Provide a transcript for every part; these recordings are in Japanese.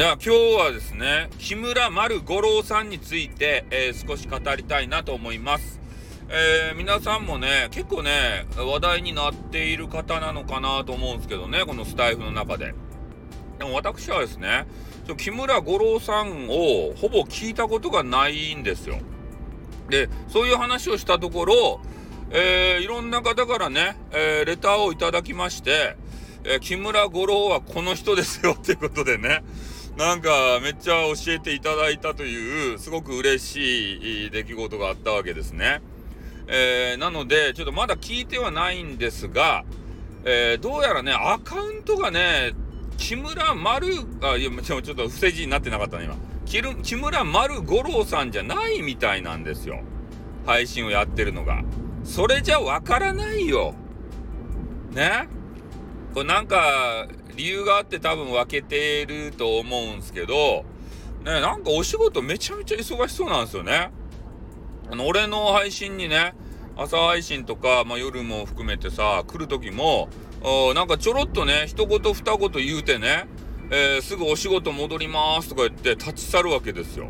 では今日はですね木村丸五郎さんについて、えー、少し語りたいなと思います、えー、皆さんもね結構ね話題になっている方なのかなと思うんですけどねこのスタイフの中で。でも私はですね木村五郎さんをほぼ聞いたことがないんですよ。でそういう話をしたところ、えー、いろんな方からね、えレターをいただきましてえ木村五郎はこの人ですよっていうことでね、なんかめっちゃ教えていただいたという、すごく嬉しい出来事があったわけですね。えー、なので、ちょっとまだ聞いてはないんですが、えー、どうやらね、アカウントがね、木村丸、あ、いや、ちょっと不正字になってなかったね、今。木村丸五郎さんじゃないみたいなんですよ。配信をやってるのが。それじゃわからないよ。ね？これなんか理由があって多分分けてると思うんすけど、ね、なんかお仕事めちゃめちゃ忙しそうなんですよね。あの、俺の配信にね、朝配信とか、まあ、夜も含めてさ、来る時も、なんかちょろっとね、一言二言言うてね、えー、すぐお仕事戻りますとか言って立ち去るわけですよ。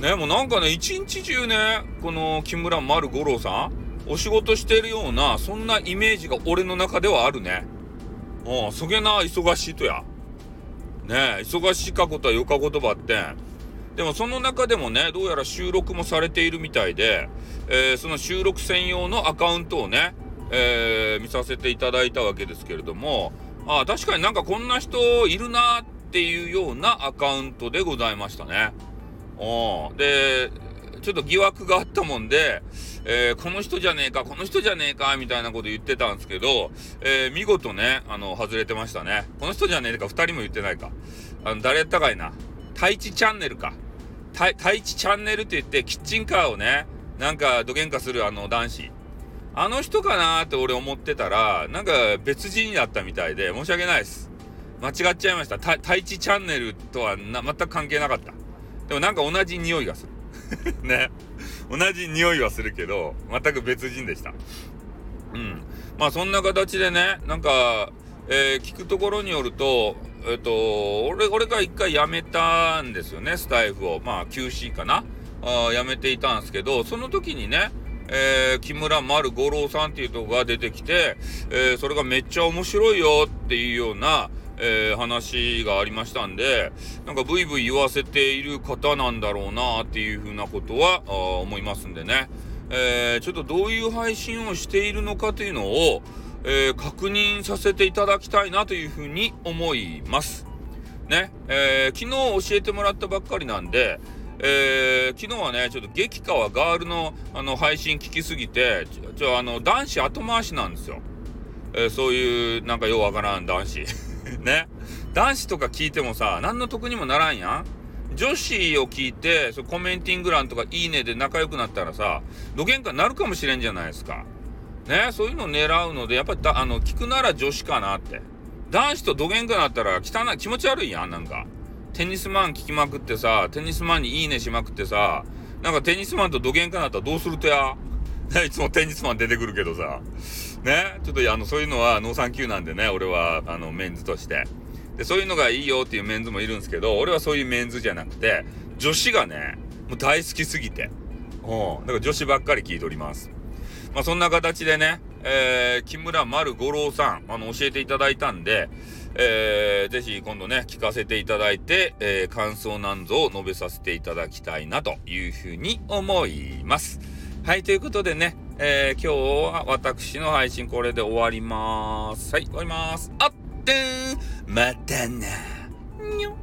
ね、もうなんかね、一日中ね、この木村丸五郎さん、お仕事してるような、そんなイメージが俺の中ではあるね。うん、そげな忙しいとや。ねえ、忙しいかことはよか言葉って。でもその中でもね、どうやら収録もされているみたいで、えー、その収録専用のアカウントをね、えー、見させていただいたわけですけれども、ああ、確かになんかこんな人いるなっていうようなアカウントでございましたね。うん。で、ちょっと疑惑があったもんで、えー、この人じゃねえか、この人じゃねえか、みたいなこと言ってたんですけど、えー、見事ね、あの、外れてましたね。この人じゃねえか、二人も言ってないか。あの、誰やったかいな。太一チャンネルか。太一チャンネルって言って、キッチンカーをね、なんか、どげんかするあの男子。あの人かなーって俺思ってたら、なんか別人だったみたいで、申し訳ないです。間違っちゃいました。太一チャンネルとは全く関係なかった。でもなんか同じ匂いがする。ね。同じ匂いはするけど、全く別人でした。うん。まあそんな形でね、なんか、えー、聞くところによると、えっ、ー、と、俺、俺が一回辞めたんですよね、スタイフを。まあ、休止かな。あ辞めていたんですけど、その時にね、えー、木村丸五郎さんっていうとこが出てきて、えー、それがめっちゃ面白いよっていうような、えー、話がありましたんで、なんかブイブイ言わせている方なんだろうなっていうふうなことは思いますんでね、えー、ちょっとどういう配信をしているのかというのを、えー、確認させていただきたいなというふうに思います。ね、え昨日教えてもらったばっかりなんで、えー、昨日はね、ちょっと激川ガールのあの配信聞きすぎて、ちょ、あの、男子後回しなんですよ。えー、そういう、なんかようわからん男子。ね。男子とか聞いてもさ、何の得にもならんやん。女子を聞いて、そコメンティング欄とかいいねで仲良くなったらさ、どげんかなるかもしれんじゃないですか。ね、そういうのを狙うので、やっぱりあの、聞くなら女子かなって。男子とどげんかなったら汚い、気持ち悪いやん、なんか。テニスマン聞きまくってさ、テニスマンにいいねしまくってさ、なんかテニスマンとどげんかなったらどうするとや？いつもテニスマン出てくるけどさ。ね、ちょっとあの、そういうのは農産級なんでね、俺は、あの、メンズとして。で、そういうのがいいよっていうメンズもいるんですけど、俺はそういうメンズじゃなくて、女子がね、もう大好きすぎて。うん。だから女子ばっかり聞いております。まあ、そんな形でね、えー、木村丸五郎さん、あの、教えていただいたんで、えー、ぜひ今度ね、聞かせていただいて、えー、感想なんぞを述べさせていただきたいなというふうに思います。はい、ということでね、えー、今日は私の配信これで終わります。はい、終わります。あってーまたな。にょ